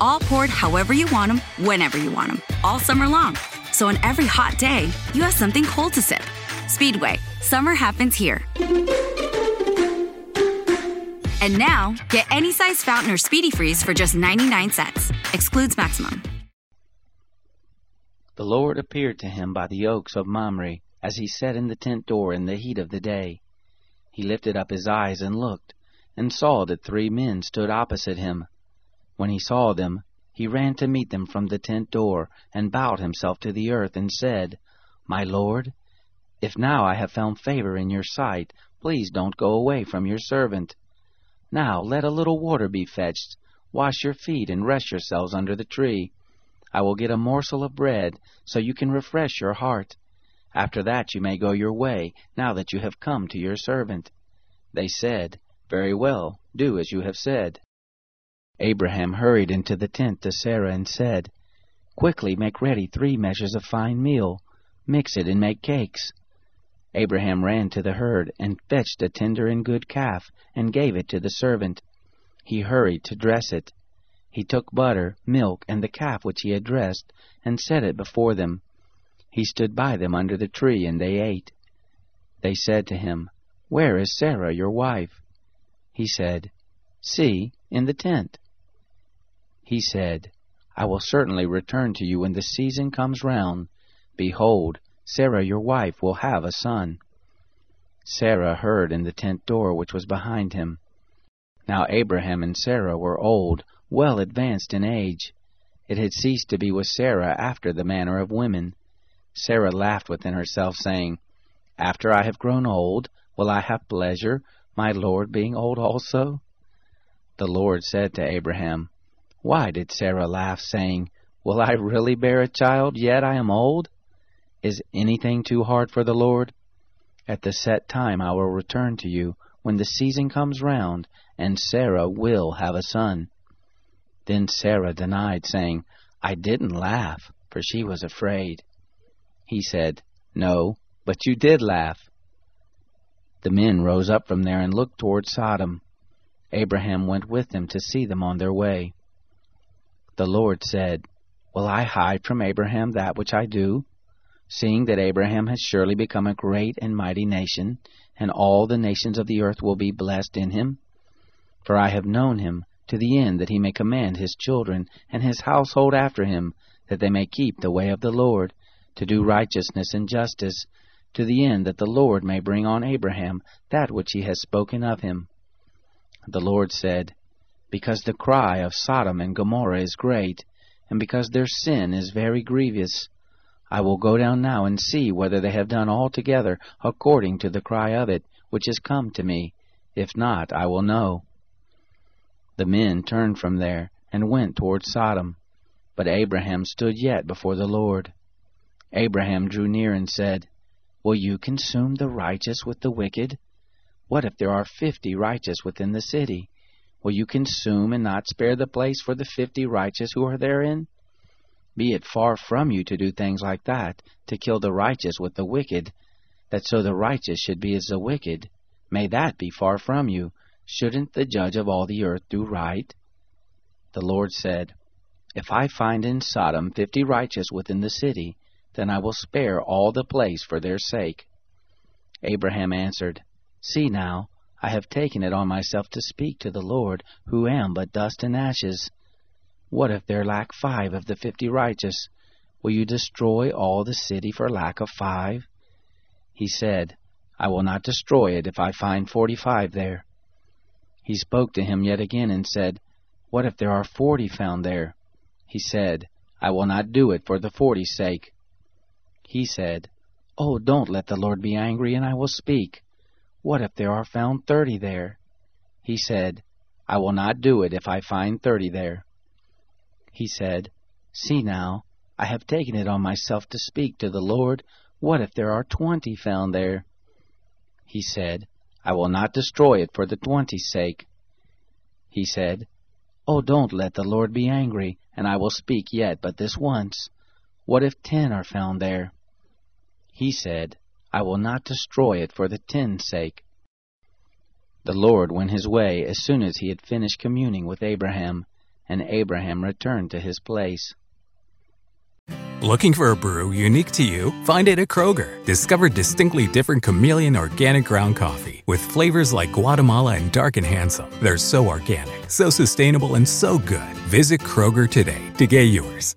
All poured however you want them, whenever you want them, all summer long. So on every hot day, you have something cold to sip. Speedway, summer happens here. And now, get any size fountain or speedy freeze for just 99 cents. Excludes maximum. The Lord appeared to him by the oaks of Mamre, as he sat in the tent door in the heat of the day. He lifted up his eyes and looked, and saw that three men stood opposite him. When he saw them, he ran to meet them from the tent door, and bowed himself to the earth, and said, My Lord, if now I have found favor in your sight, please don't go away from your servant. Now let a little water be fetched, wash your feet, and rest yourselves under the tree. I will get a morsel of bread, so you can refresh your heart. After that you may go your way, now that you have come to your servant. They said, Very well, do as you have said. Abraham hurried into the tent to Sarah and said, Quickly make ready three measures of fine meal, mix it and make cakes. Abraham ran to the herd and fetched a tender and good calf and gave it to the servant. He hurried to dress it. He took butter, milk, and the calf which he had dressed, and set it before them. He stood by them under the tree, and they ate. They said to him, Where is Sarah, your wife? He said, See, in the tent. He said, I will certainly return to you when the season comes round. Behold, Sarah your wife will have a son. Sarah heard in the tent door which was behind him. Now Abraham and Sarah were old, well advanced in age. It had ceased to be with Sarah after the manner of women. Sarah laughed within herself, saying, After I have grown old, will I have pleasure, my Lord being old also? The Lord said to Abraham, Why did Sarah laugh, saying, Will I really bear a child, yet I am old? Is anything too hard for the Lord? At the set time I will return to you, when the season comes round, and Sarah will have a son. Then Sarah denied, saying, I didn't laugh, for she was afraid. He said, No, but you did laugh. The men rose up from there and looked toward Sodom. Abraham went with them to see them on their way. The Lord said, Will I hide from Abraham that which I do? Seeing that Abraham has surely become a great and mighty nation, and all the nations of the earth will be blessed in him? For I have known him, to the end that he may command his children and his household after him, that they may keep the way of the Lord, to do righteousness and justice, to the end that the Lord may bring on Abraham that which he has spoken of him. The Lord said, Because the cry of Sodom and Gomorrah is great, and because their sin is very grievous, I will go down now and see whether they have done altogether according to the cry of it, which is come to me. If not, I will know. The men turned from there, and went toward Sodom. But Abraham stood yet before the Lord. Abraham drew near and said, Will you consume the righteous with the wicked? What if there are fifty righteous within the city? Will you consume and not spare the place for the fifty righteous who are therein? Be it far from you to do things like that, to kill the righteous with the wicked, that so the righteous should be as the wicked. May that be far from you. Shouldn't the judge of all the earth do right? The Lord said, If I find in Sodom fifty righteous within the city, then I will spare all the place for their sake. Abraham answered, See now, I have taken it on myself to speak to the Lord, who am but dust and ashes. What if there lack five of the fifty righteous? Will you destroy all the city for lack of five? He said, I will not destroy it if I find forty-five there. He spoke to him yet again and said, What if there are forty found there? He said, I will not do it for the forty's sake. He said, Oh, don't let the Lord be angry, and I will speak. What if there are found thirty there? He said, I will not do it if I find thirty there. He said, See now, I have taken it on myself to speak to the Lord. What if there are twenty found there? He said, I will not destroy it for the twenty's sake. He said, Oh, don't let the Lord be angry, and I will speak yet but this once. What if ten are found there? He said, I will not destroy it for the ten's sake. The Lord went his way as soon as he had finished communing with Abraham, and Abraham returned to his place. Looking for a brew unique to you? Find it at Kroger. Discover distinctly different chameleon organic ground coffee with flavors like Guatemala and Dark and Handsome. They're so organic, so sustainable, and so good. Visit Kroger today to get yours.